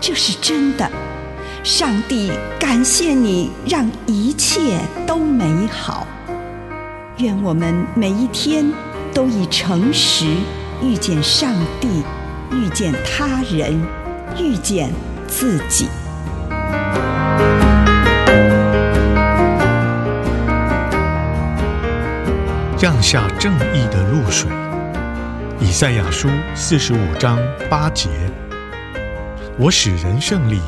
这是真的，上帝感谢你，让一切都美好。愿我们每一天都以诚实遇见上帝，遇见他人，遇见自己。降下正义的露水，以赛亚书四十五章八节。我使人胜利，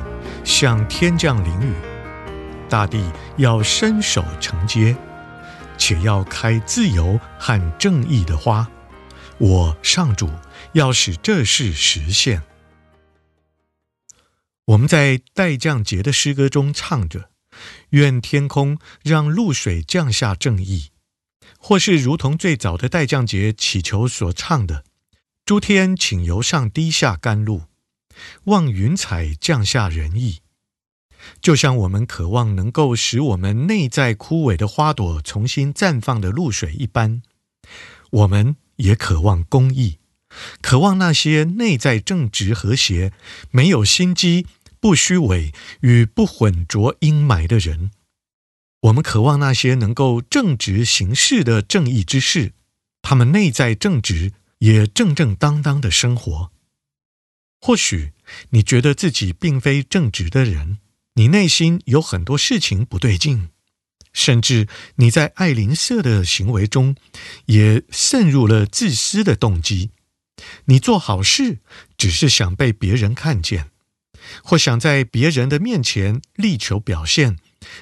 像天降淋雨，大地要伸手承接，且要开自由和正义的花。我上主要使这事实现。我们在待降节的诗歌中唱着：“愿天空让露水降下正义。”或是如同最早的待降节祈求所唱的：“诸天请由上滴下甘露。”望云彩降下仁义，就像我们渴望能够使我们内在枯萎的花朵重新绽放的露水一般，我们也渴望公义，渴望那些内在正直和谐、没有心机、不虚伪与不混浊阴霾的人。我们渴望那些能够正直行事的正义之士，他们内在正直，也正正当当的生活。或许你觉得自己并非正直的人，你内心有很多事情不对劲，甚至你在爱邻舍的行为中也渗入了自私的动机。你做好事只是想被别人看见，或想在别人的面前力求表现，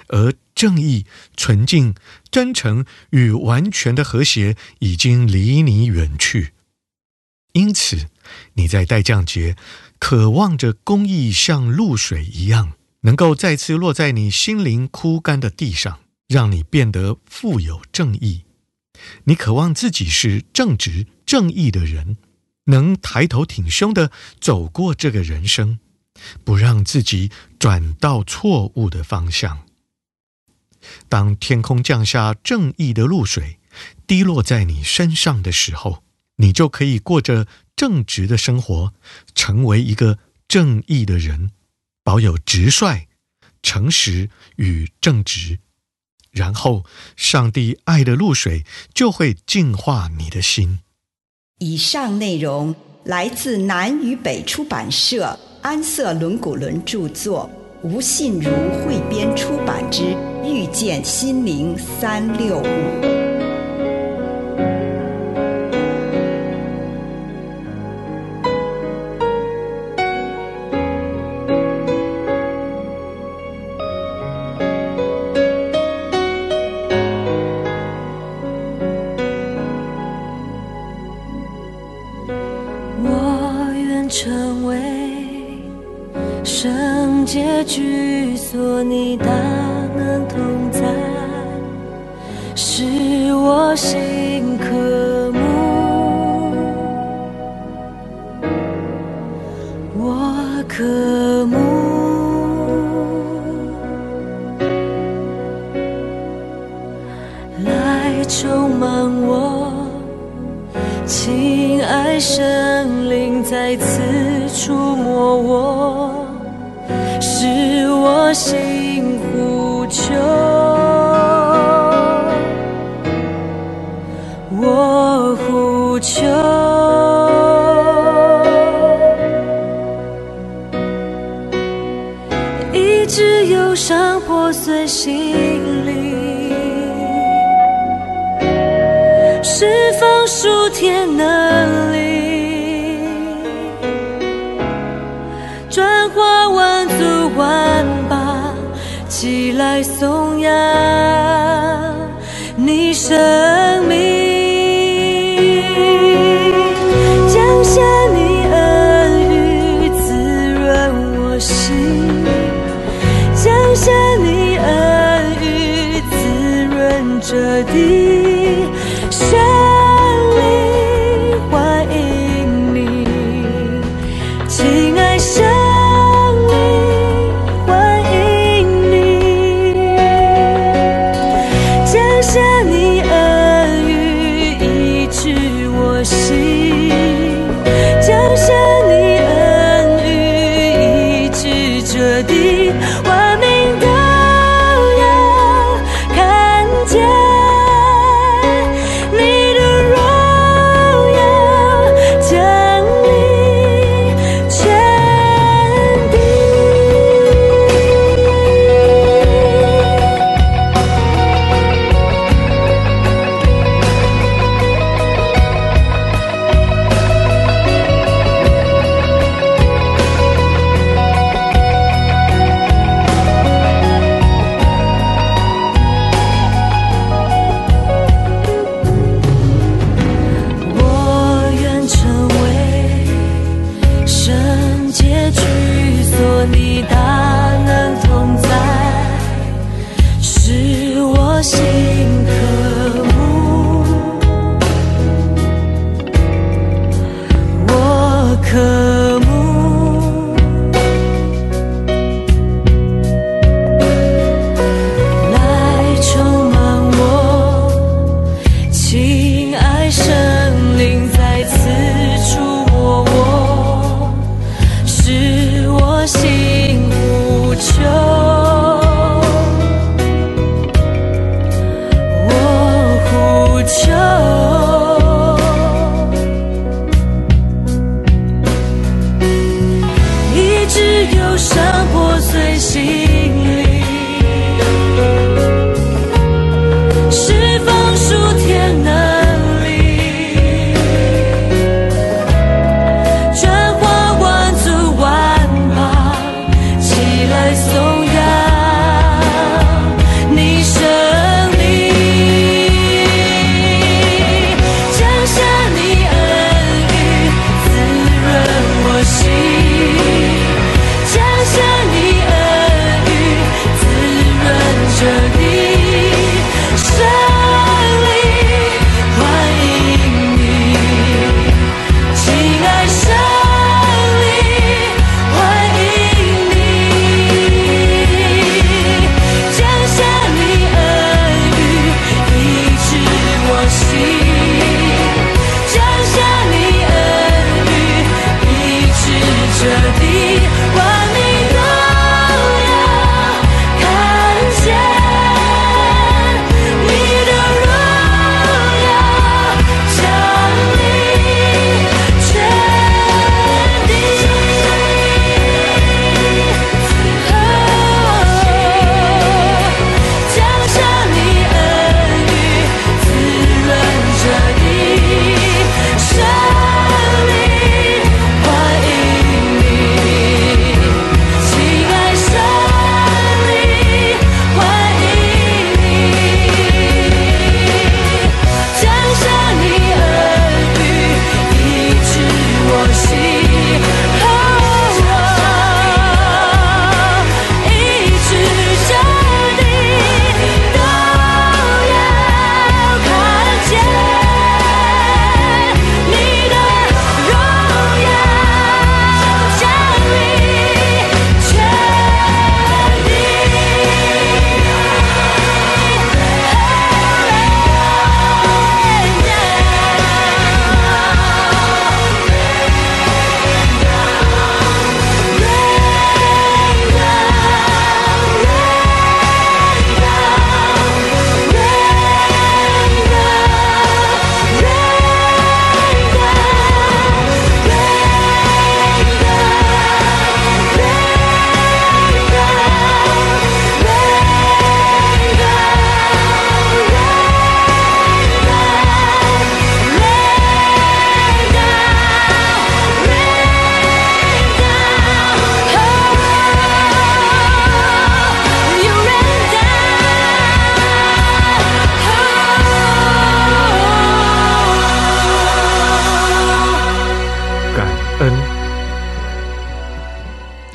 而正义、纯净、真诚与完全的和谐已经离你远去。因此，你在待降节，渴望着公益像露水一样，能够再次落在你心灵枯干的地上，让你变得富有正义。你渴望自己是正直正义的人，能抬头挺胸地走过这个人生，不让自己转到错误的方向。当天空降下正义的露水，滴落在你身上的时候，你就可以过着正直的生活，成为一个正义的人，保有直率、诚实与正直。然后，上帝爱的露水就会净化你的心。以上内容来自南与北出版社安瑟伦古伦著作，吴信如汇编出版之《遇见心灵三六五》。心呼求，我呼求，医治忧伤破碎心灵，释放数天能力。转化万足万起来颂扬你身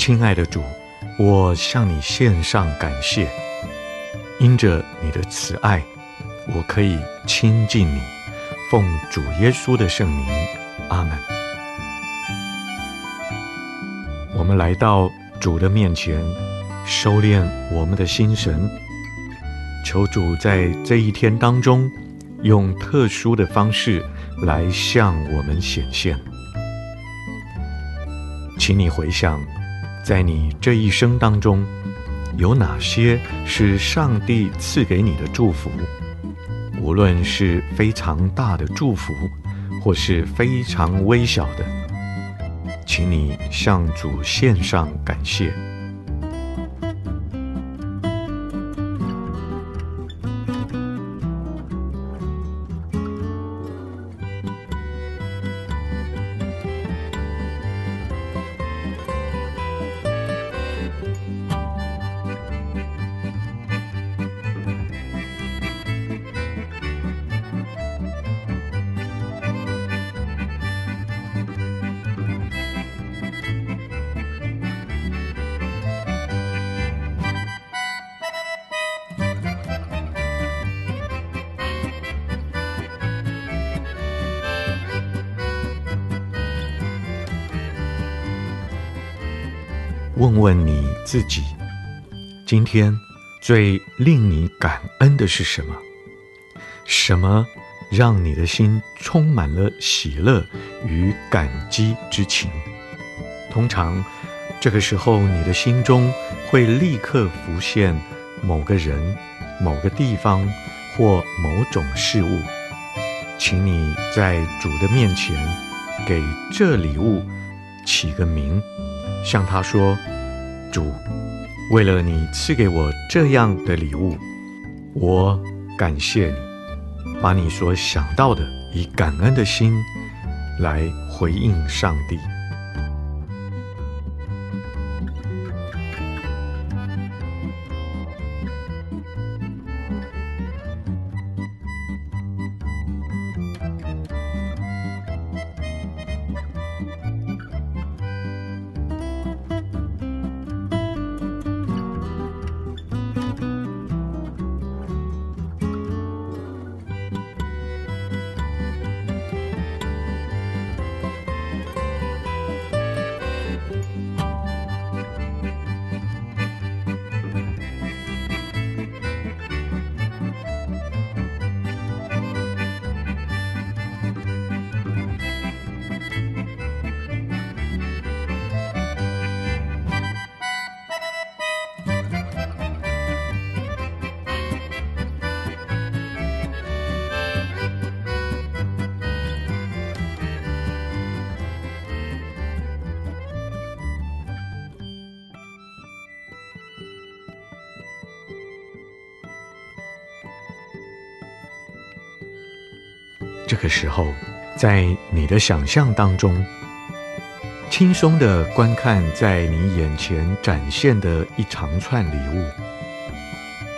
亲爱的主，我向你献上感谢，因着你的慈爱，我可以亲近你。奉主耶稣的圣名，阿门。我们来到主的面前，收敛我们的心神，求主在这一天当中，用特殊的方式来向我们显现。请你回想，在你这一生当中，有哪些是上帝赐给你的祝福？无论是非常大的祝福，或是非常微小的，请你向主献上感谢。问问你自己，今天最令你感恩的是什么？什么让你的心充满了喜乐与感激之情？通常这个时候，你的心中会立刻浮现某个人、某个地方或某种事物。请你在主的面前给这礼物起个名。向他说：“主，为了你赐给我这样的礼物，我感谢你。把你所想到的，以感恩的心来回应上帝。”这个时候，在你的想象当中，轻松地观看在你眼前展现的一长串礼物，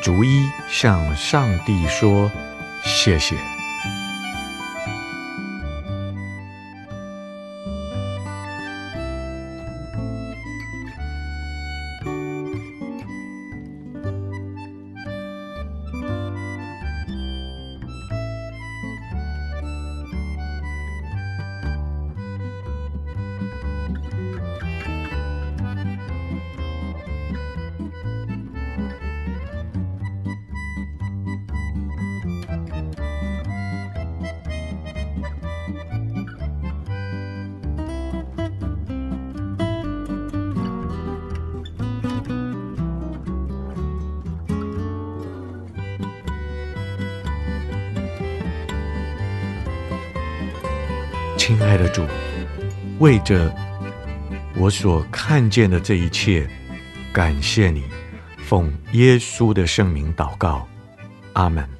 逐一向上帝说谢谢。亲爱的主，为着我所看见的这一切，感谢你，奉耶稣的圣名祷告，阿门。